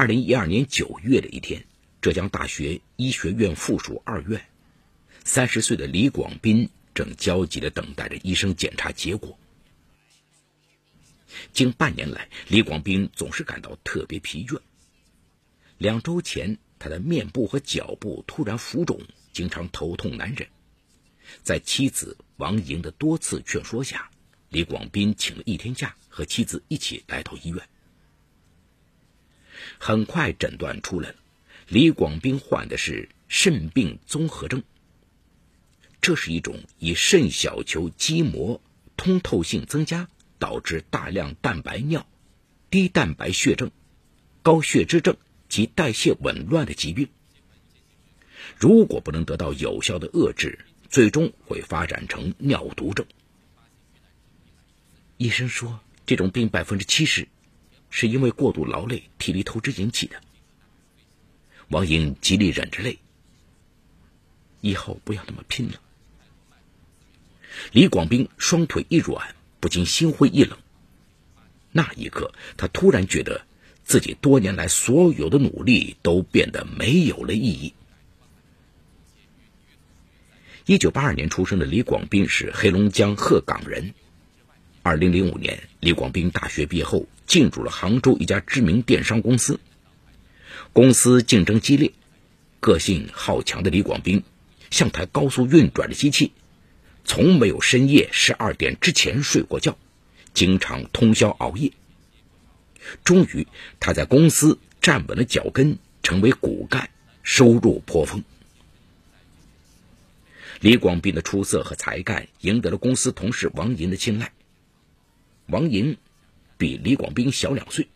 二零一二年九月的一天，浙江大学医学院附属二院，三十岁的李广斌正焦急地等待着医生检查结果。近半年来，李广斌总是感到特别疲倦。两周前，他的面部和脚部突然浮肿，经常头痛难忍。在妻子王莹的多次劝说下，李广斌请了一天假，和妻子一起来到医院。很快，诊断出来了，李广斌患的是肾病综合症。这是一种以肾小球肌膜通透性增加，导致大量蛋白尿、低蛋白血症、高血脂症及代谢紊乱的疾病。如果不能得到有效的遏制，最终会发展成尿毒症。医生说，这种病百分之七十。是因为过度劳累、体力透支引起的。王英极力忍着泪，以后不要那么拼了。李广斌双腿一软，不禁心灰意冷。那一刻，他突然觉得自己多年来所有的努力都变得没有了意义。一九八二年出生的李广斌是黑龙江鹤岗人。二零零五年，李广斌大学毕业后。进入了杭州一家知名电商公司。公司竞争激烈，个性好强的李广斌像台高速运转的机器，从没有深夜十二点之前睡过觉，经常通宵熬夜。终于，他在公司站稳了脚跟，成为骨干，收入颇丰。李广斌的出色和才干赢得了公司同事王银的青睐。王银。比李广斌小两岁，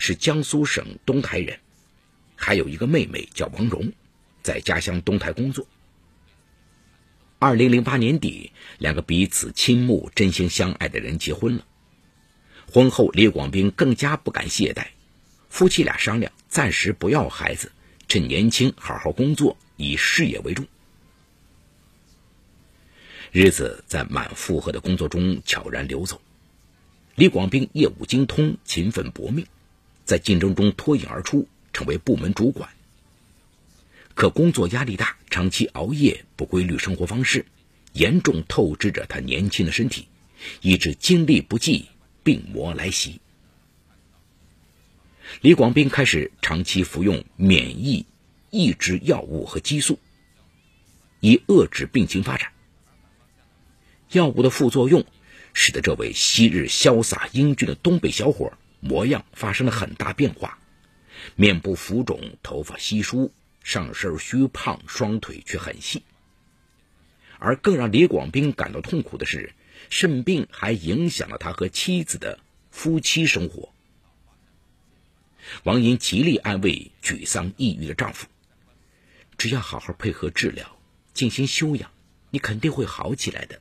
是江苏省东台人，还有一个妹妹叫王蓉，在家乡东台工作。二零零八年底，两个彼此倾慕、真心相爱的人结婚了。婚后，李广斌更加不敢懈怠，夫妻俩商量，暂时不要孩子，趁年轻好好工作，以事业为重。日子在满负荷的工作中悄然流走。李广斌业务精通，勤奋搏命，在竞争中脱颖而出，成为部门主管。可工作压力大，长期熬夜，不规律生活方式，严重透支着他年轻的身体，以致精力不济，病魔来袭。李广斌开始长期服用免疫抑制药物和激素，以遏制病情发展。药物的副作用。使得这位昔日潇洒英俊的东北小伙模样发生了很大变化，面部浮肿，头发稀疏，上身虚胖，双腿却很细。而更让李广斌感到痛苦的是，肾病还影响了他和妻子的夫妻生活。王莹极力安慰沮丧抑郁的丈夫：“只要好好配合治疗，进行休养，你肯定会好起来的。”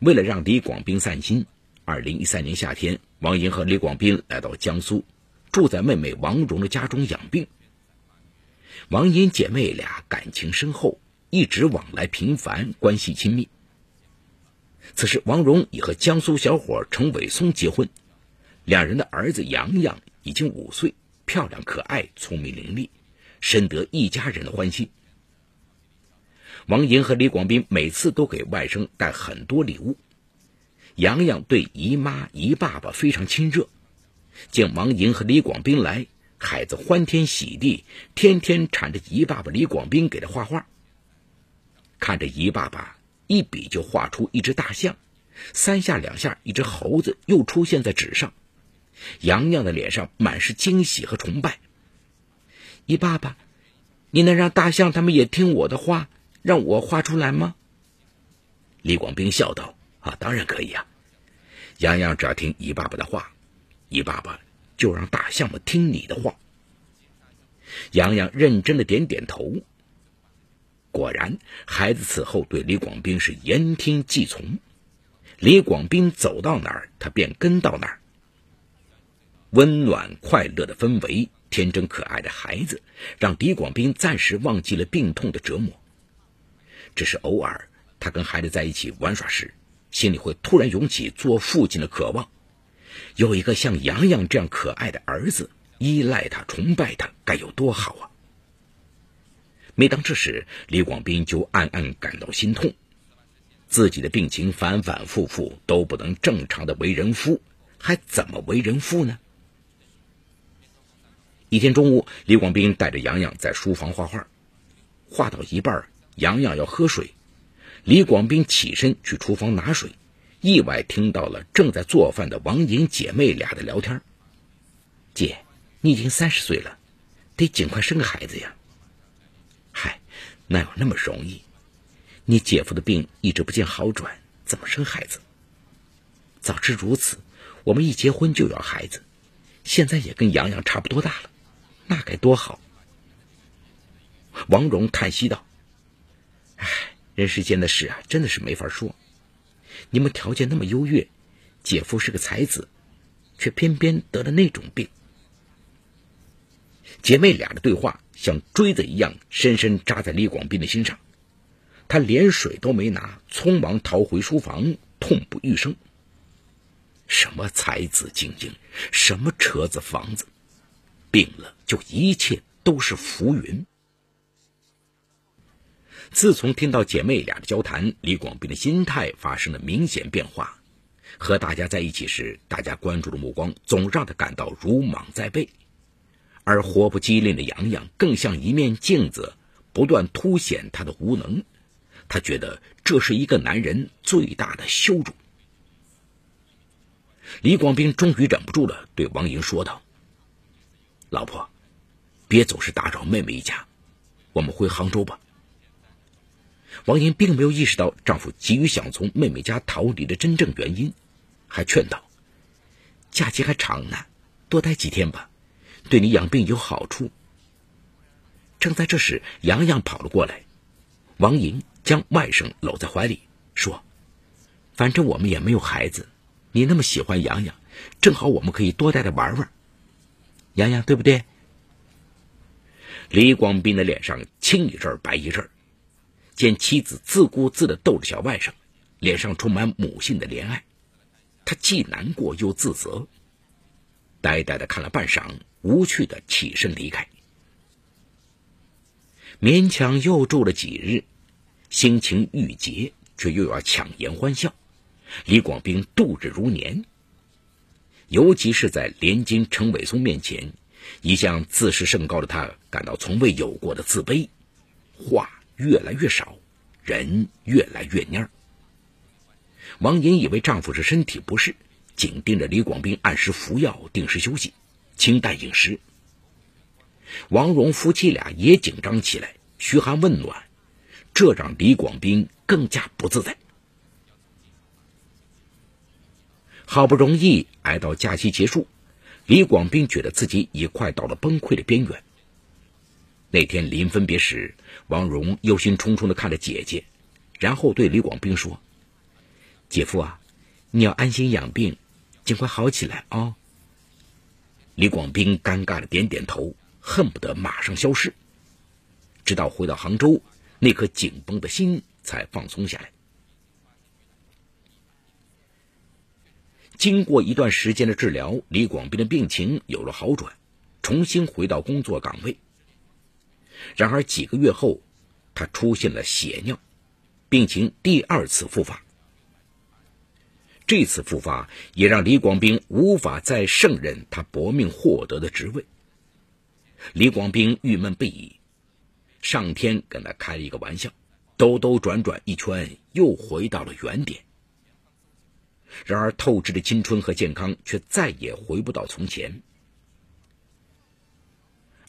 为了让李广斌散心，二零一三年夏天，王莹和李广斌来到江苏，住在妹妹王蓉的家中养病。王莹姐妹俩感情深厚，一直往来频繁，关系亲密。此时，王蓉已和江苏小伙程伟松结婚，两人的儿子洋洋已经五岁，漂亮可爱，聪明伶俐，深得一家人的欢心。王莹和李广斌每次都给外甥带很多礼物。洋洋对姨妈、姨爸爸非常亲热。见王莹和李广斌来，孩子欢天喜地，天天缠着姨爸爸李广斌给他画画。看着姨爸爸一笔就画出一只大象，三下两下，一只猴子又出现在纸上。洋洋的脸上满是惊喜和崇拜。姨爸爸，你能让大象他们也听我的话？让我画出来吗？李广斌笑道：“啊，当然可以啊！洋洋只要听姨爸爸的话，姨爸爸就让大象们听你的话。”洋洋认真的点点头。果然，孩子此后对李广斌是言听计从。李广斌走到哪儿，他便跟到哪儿。温暖快乐的氛围，天真可爱的孩子，让李广斌暂时忘记了病痛的折磨。只是偶尔，他跟孩子在一起玩耍时，心里会突然涌起做父亲的渴望。有一个像洋洋这样可爱的儿子，依赖他、崇拜他，该有多好啊！每当这时，李广斌就暗暗感到心痛，自己的病情反反复复都不能正常的为人夫，还怎么为人父呢？一天中午，李广斌带着洋洋在书房画画，画到一半，洋洋要喝水，李广斌起身去厨房拿水，意外听到了正在做饭的王莹姐妹俩的聊天。姐，你已经三十岁了，得尽快生个孩子呀。嗨，哪有那么容易？你姐夫的病一直不见好转，怎么生孩子？早知如此，我们一结婚就要孩子，现在也跟洋洋差不多大了。那该多好！王蓉叹息道：“唉，人世间的事啊，真的是没法说。你们条件那么优越，姐夫是个才子，却偏偏得了那种病。”姐妹俩的对话像锥子一样，深深扎在李广斌的心上。他连水都没拿，匆忙逃回书房，痛不欲生。什么才子精英，什么车子房子？病了，就一切都是浮云。自从听到姐妹俩的交谈，李广斌的心态发生了明显变化。和大家在一起时，大家关注的目光总让他感到如芒在背；而活泼机灵的洋洋，更像一面镜子，不断凸显他的无能。他觉得这是一个男人最大的羞辱。李广斌终于忍不住了，对王莹说道。老婆，别总是打扰妹妹一家，我们回杭州吧。王莹并没有意识到丈夫急于想从妹妹家逃离的真正原因，还劝道：“假期还长呢，多待几天吧，对你养病有好处。”正在这时，洋洋跑了过来，王莹将外甥搂在怀里，说：“反正我们也没有孩子，你那么喜欢洋洋，正好我们可以多带他玩玩。”洋洋，对不对？李广斌的脸上青一阵白一阵见妻子自顾自的逗着小外甥，脸上充满母性的怜爱，他既难过又自责，呆呆的看了半晌，无趣的起身离开。勉强又住了几日，心情郁结，却又要强颜欢笑。李广斌度日如年。尤其是在连金陈伟松面前，一向自视甚高的他感到从未有过的自卑，话越来越少，人越来越蔫。王莹以为丈夫是身体不适，紧盯着李广斌按时服药、定时休息、清淡饮食。王蓉夫妻俩也紧张起来，嘘寒问暖，这让李广斌更加不自在。好不容易挨到假期结束，李广斌觉得自己已快到了崩溃的边缘。那天临分别时，王蓉忧心忡忡的看着姐姐，然后对李广斌说：“姐夫啊，你要安心养病，尽快好起来啊。”李广斌尴尬的点点头，恨不得马上消失。直到回到杭州，那颗紧绷的心才放松下来。经过一段时间的治疗，李广斌的病情有了好转，重新回到工作岗位。然而几个月后，他出现了血尿，病情第二次复发。这次复发也让李广斌无法再胜任他搏命获得的职位。李广斌郁闷不已，上天跟他开了一个玩笑，兜兜转转一圈，又回到了原点。然而，透支的青春和健康却再也回不到从前。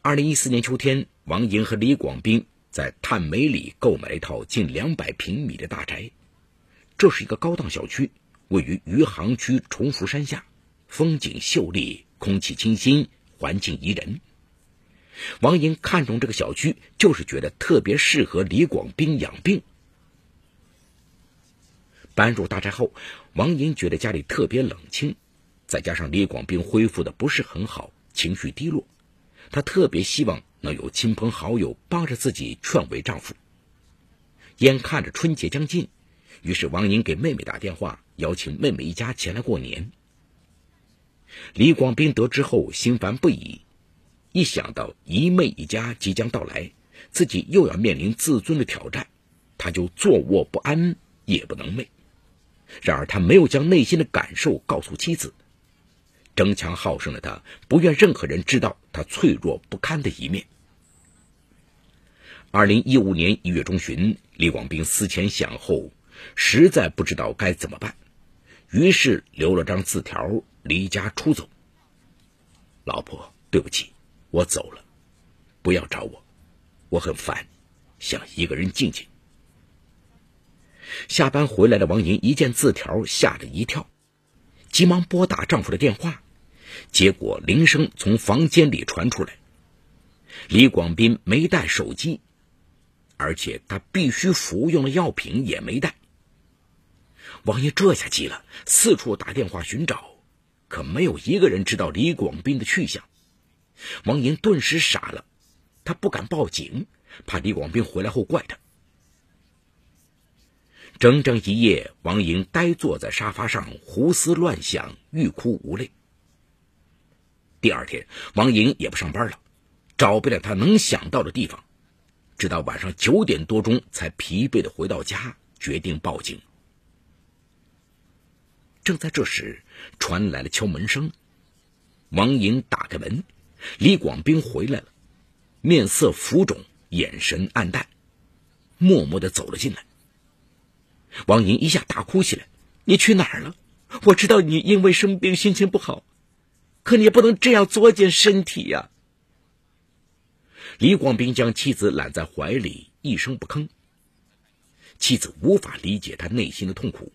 二零一四年秋天，王莹和李广斌在探梅里购买了一套近两百平米的大宅。这是一个高档小区，位于余杭区崇福山下，风景秀丽，空气清新，环境宜人。王莹看中这个小区，就是觉得特别适合李广斌养病。搬入大宅后，王莹觉得家里特别冷清，再加上李广斌恢复的不是很好，情绪低落，她特别希望能有亲朋好友帮着自己劝慰丈夫。眼看着春节将近，于是王莹给妹妹打电话，邀请妹妹一家前来过年。李广斌得知后心烦不已，一想到姨妹一家即将到来，自己又要面临自尊的挑战，他就坐卧不安，夜不能寐。然而，他没有将内心的感受告诉妻子。争强好胜的他，不愿任何人知道他脆弱不堪的一面。二零一五年一月中旬，李广斌思前想后，实在不知道该怎么办，于是留了张字条，离家出走。老婆，对不起，我走了，不要找我，我很烦，想一个人静静。下班回来的王莹一见字条，吓了一跳，急忙拨打丈夫的电话，结果铃声从房间里传出来。李广斌没带手机。而且他必须服用的药品也没带。王爷这下急了，四处打电话寻找，可没有一个人知道李广斌的去向。王莹顿时傻了，他不敢报警，怕李广斌回来后怪他。整整一夜，王莹呆坐在沙发上，胡思乱想，欲哭无泪。第二天，王莹也不上班了，找遍了他能想到的地方。直到晚上九点多钟，才疲惫的回到家，决定报警。正在这时，传来了敲门声。王莹打开门，李广斌回来了，面色浮肿，眼神暗淡，默默的走了进来。王莹一下大哭起来：“你去哪儿了？我知道你因为生病心情不好，可你不能这样作践身体呀！”李广斌将妻子揽在怀里，一声不吭。妻子无法理解他内心的痛苦。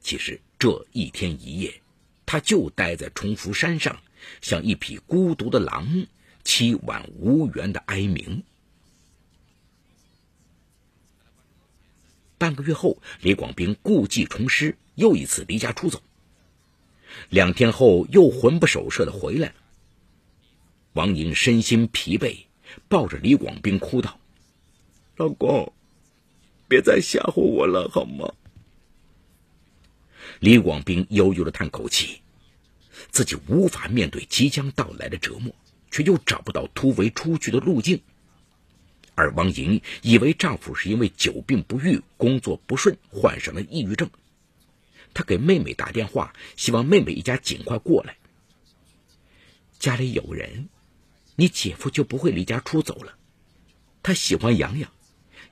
其实这一天一夜，他就待在崇福山上，像一匹孤独的狼，凄婉无缘的哀鸣。半个月后，李广斌故技重施，又一次离家出走。两天后，又魂不守舍的回来了。王莹身心疲惫。抱着李广斌哭道：“老公，别再吓唬我了，好吗？”李广斌悠悠的叹口气，自己无法面对即将到来的折磨，却又找不到突围出去的路径。而王莹以为丈夫是因为久病不愈、工作不顺，患上了抑郁症。他给妹妹打电话，希望妹妹一家尽快过来。家里有人。你姐夫就不会离家出走了，他喜欢洋洋，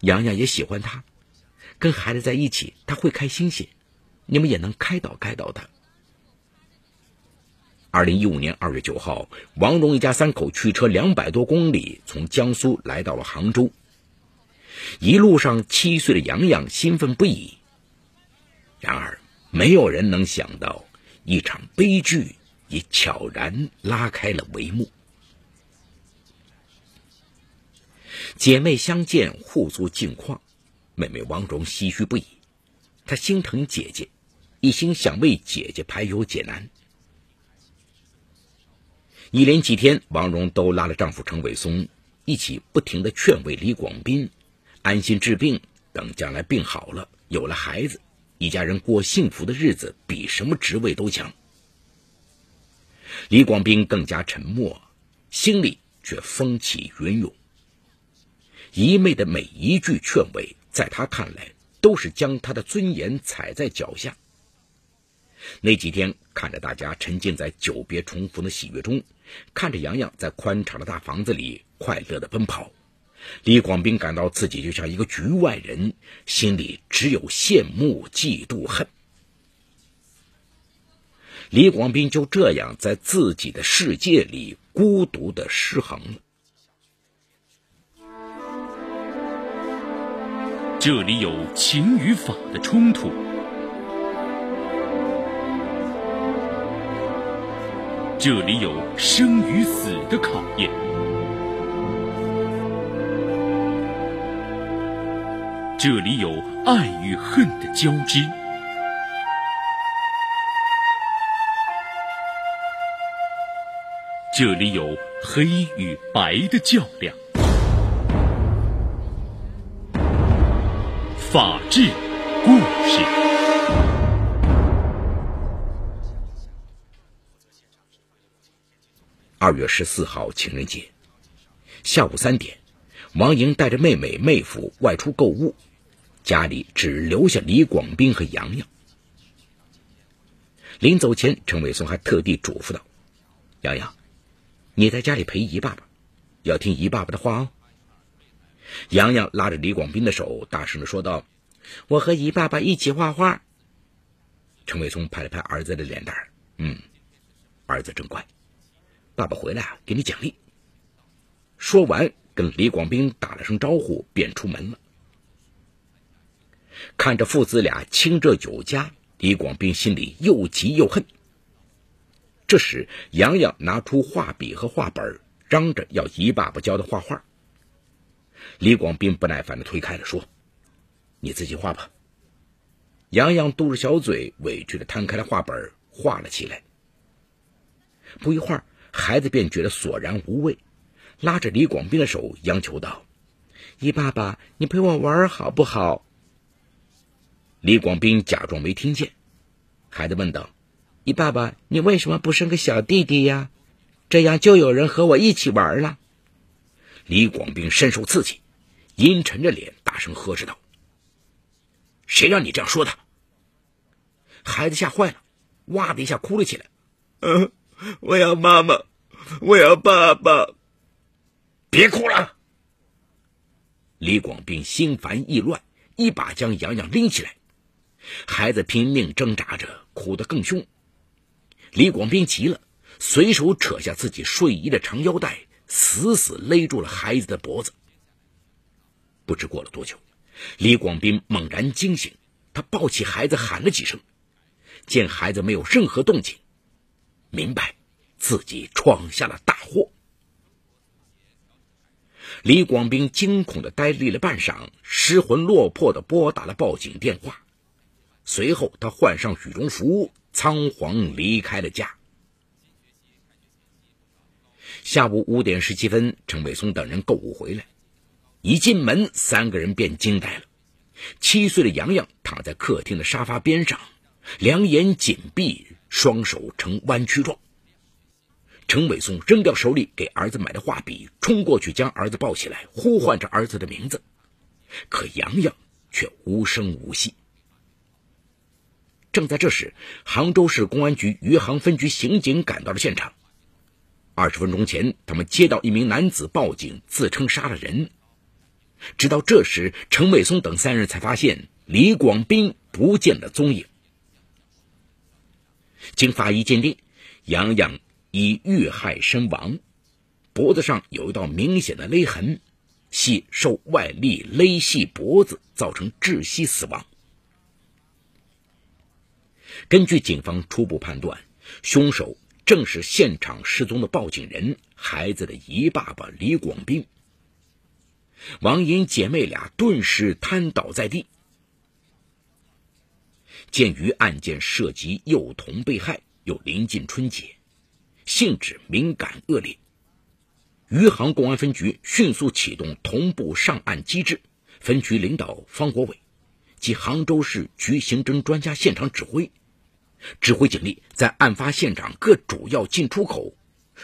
洋洋也喜欢他，跟孩子在一起他会开心些，你们也能开导开导他。二零一五年二月九号，王蓉一家三口驱车两百多公里，从江苏来到了杭州。一路上，七岁的洋洋兴奋不已。然而，没有人能想到，一场悲剧已悄然拉开了帷幕。姐妹相见，互诉近况。妹妹王蓉唏嘘不已，她心疼姐姐，一心想为姐姐排忧解难。一连几天，王蓉都拉了丈夫程伟松一起，不停的劝慰李广斌，安心治病，等将来病好了，有了孩子，一家人过幸福的日子，比什么职位都强。李广斌更加沉默，心里却风起云涌。姨妹的每一句劝慰，在他看来都是将他的尊严踩在脚下。那几天，看着大家沉浸在久别重逢的喜悦中，看着洋洋在宽敞的大房子里快乐的奔跑，李广斌感到自己就像一个局外人，心里只有羡慕、嫉妒、恨。李广斌就这样在自己的世界里孤独的失衡了。这里有情与法的冲突，这里有生与死的考验，这里有爱与恨的交织，这里有黑与白的较量。法治故事。二月十四号情人节下午三点，王莹带着妹妹、妹夫外出购物，家里只留下李广斌和洋洋。临走前，陈伟松还特地嘱咐道：“洋洋，你在家里陪姨爸爸，要听姨爸爸的话哦。”洋洋拉着李广斌的手，大声的说道：“我和姨爸爸一起画画。”陈伟松拍了拍儿子的脸蛋嗯，儿子真乖。爸爸回来啊，给你奖励。说完，跟李广斌打了声招呼，便出门了。看着父子俩亲热有加，李广斌心里又急又恨。这时，洋洋拿出画笔和画本，嚷着要姨爸爸教他画画。李广斌不耐烦的推开了，说：“你自己画吧。”洋洋嘟着小嘴，委屈的摊开了画本，画了起来。不一会儿。孩子便觉得索然无味，拉着李广斌的手央求道：“姨爸爸，你陪我玩好不好？”李广斌假装没听见，孩子问道：“你爸爸，你为什么不生个小弟弟呀？这样就有人和我一起玩了。”李广斌深受刺激，阴沉着脸大声呵斥道：“谁让你这样说的？”孩子吓坏了，哇的一下哭了起来。嗯。我要妈妈，我要爸爸。别哭了！李广斌心烦意乱，一把将洋洋拎起来。孩子拼命挣扎着，哭得更凶。李广斌急了，随手扯下自己睡衣的长腰带，死死勒住了孩子的脖子。不知过了多久，李广斌猛然惊醒，他抱起孩子喊了几声，见孩子没有任何动静。明白自己闯下了大祸，李广斌惊恐的呆立了半晌，失魂落魄的拨打了报警电话。随后，他换上羽绒服，仓皇离开了家。下午五点十七分，陈伟松等人购物回来，一进门，三个人便惊呆了。七岁的洋洋躺在客厅的沙发边上，两眼紧闭。双手呈弯曲状。陈伟松扔掉手里给儿子买的画笔，冲过去将儿子抱起来，呼唤着儿子的名字。可洋洋却无声无息。正在这时，杭州市公安局余杭分局刑警赶到了现场。二十分钟前，他们接到一名男子报警，自称杀了人。直到这时，陈伟松等三人才发现李广斌不见了踪影。经法医鉴定，杨洋已遇害身亡，脖子上有一道明显的勒痕，系受外力勒系脖子造成窒息死亡。根据警方初步判断，凶手正是现场失踪的报警人孩子的姨爸爸李广斌。王英姐妹俩顿时瘫倒在地。鉴于案件涉及幼童被害，又临近春节，性质敏感恶劣，余杭公安分局迅速启动同步上案机制。分局领导方国伟及杭州市局刑侦专家现场指挥，指挥警力在案发现场各主要进出口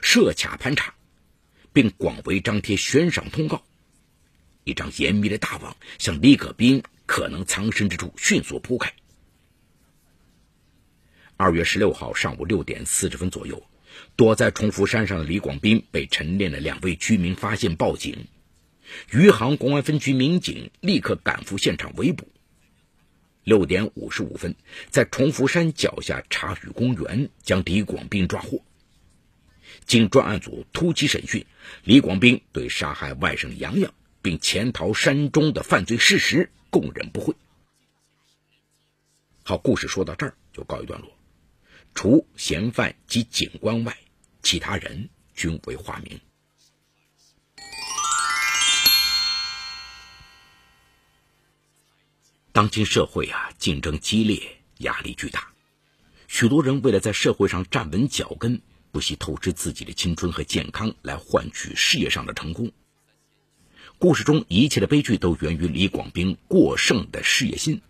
设卡盘查，并广为张贴悬赏通告，一张严密的大网向李可斌可能藏身之处迅速铺开。二月十六号上午六点四十分左右，躲在崇福山上的李广斌被晨练的两位居民发现报警，余杭公安分局民警立刻赶赴现场围捕。六点五十五分，在崇福山脚下茶语公园将李广斌抓获。经专案组突击审讯，李广斌对杀害外甥杨洋并潜逃山中的犯罪事实供认不讳。好，故事说到这儿就告一段落。除嫌犯及警官外，其他人均为化名。当今社会啊，竞争激烈，压力巨大，许多人为了在社会上站稳脚跟，不惜透支自己的青春和健康来换取事业上的成功。故事中一切的悲剧都源于李广斌过剩的事业心。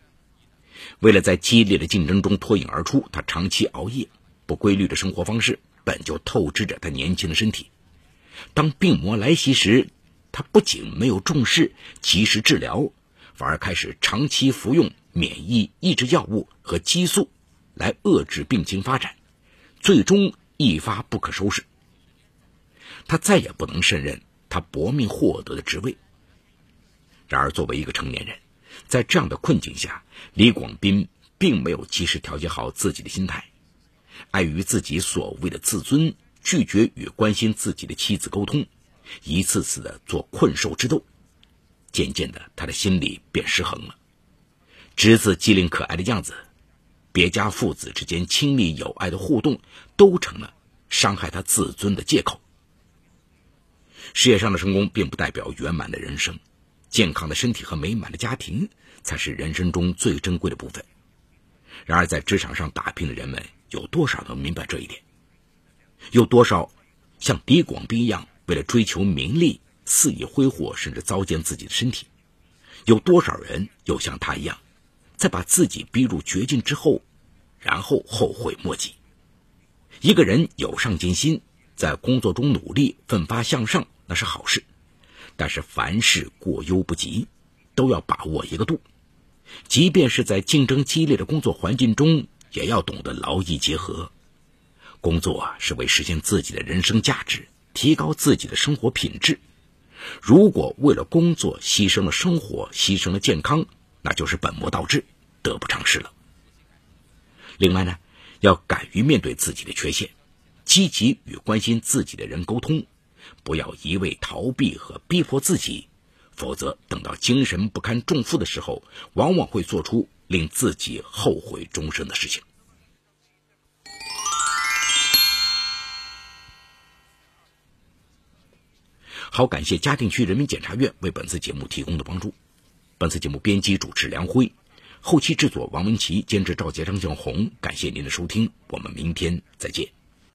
为了在激烈的竞争中脱颖而出，他长期熬夜，不规律的生活方式，本就透支着他年轻的身体。当病魔来袭时，他不仅没有重视及时治疗，反而开始长期服用免疫抑制药物和激素，来遏制病情发展，最终一发不可收拾。他再也不能胜任他搏命获得的职位。然而，作为一个成年人，在这样的困境下，李广斌并没有及时调节好自己的心态，碍于自己所谓的自尊，拒绝与关心自己的妻子沟通，一次次的做困兽之斗。渐渐的，他的心里便失衡了。侄子机灵可爱的样子，别家父子之间亲密友爱的互动，都成了伤害他自尊的借口。事业上的成功并不代表圆满的人生，健康的身体和美满的家庭才是人生中最珍贵的部分。然而，在职场上打拼的人们，有多少能明白这一点？有多少像李广斌一样，为了追求名利，肆意挥霍，甚至糟践自己的身体？有多少人又像他一样，在把自己逼入绝境之后，然后后悔莫及？一个人有上进心，在工作中努力，奋发向上。那是好事，但是凡事过犹不及，都要把握一个度。即便是在竞争激烈的工作环境中，也要懂得劳逸结合。工作是为实现自己的人生价值，提高自己的生活品质。如果为了工作牺牲了生活，牺牲了健康，那就是本末倒置，得不偿失了。另外呢，要敢于面对自己的缺陷，积极与关心自己的人沟通。不要一味逃避和逼迫自己，否则等到精神不堪重负的时候，往往会做出令自己后悔终生的事情。好，感谢嘉定区人民检察院为本次节目提供的帮助。本次节目编辑主持梁辉，后期制作王文琪，监制赵杰、张向红。感谢您的收听，我们明天再见。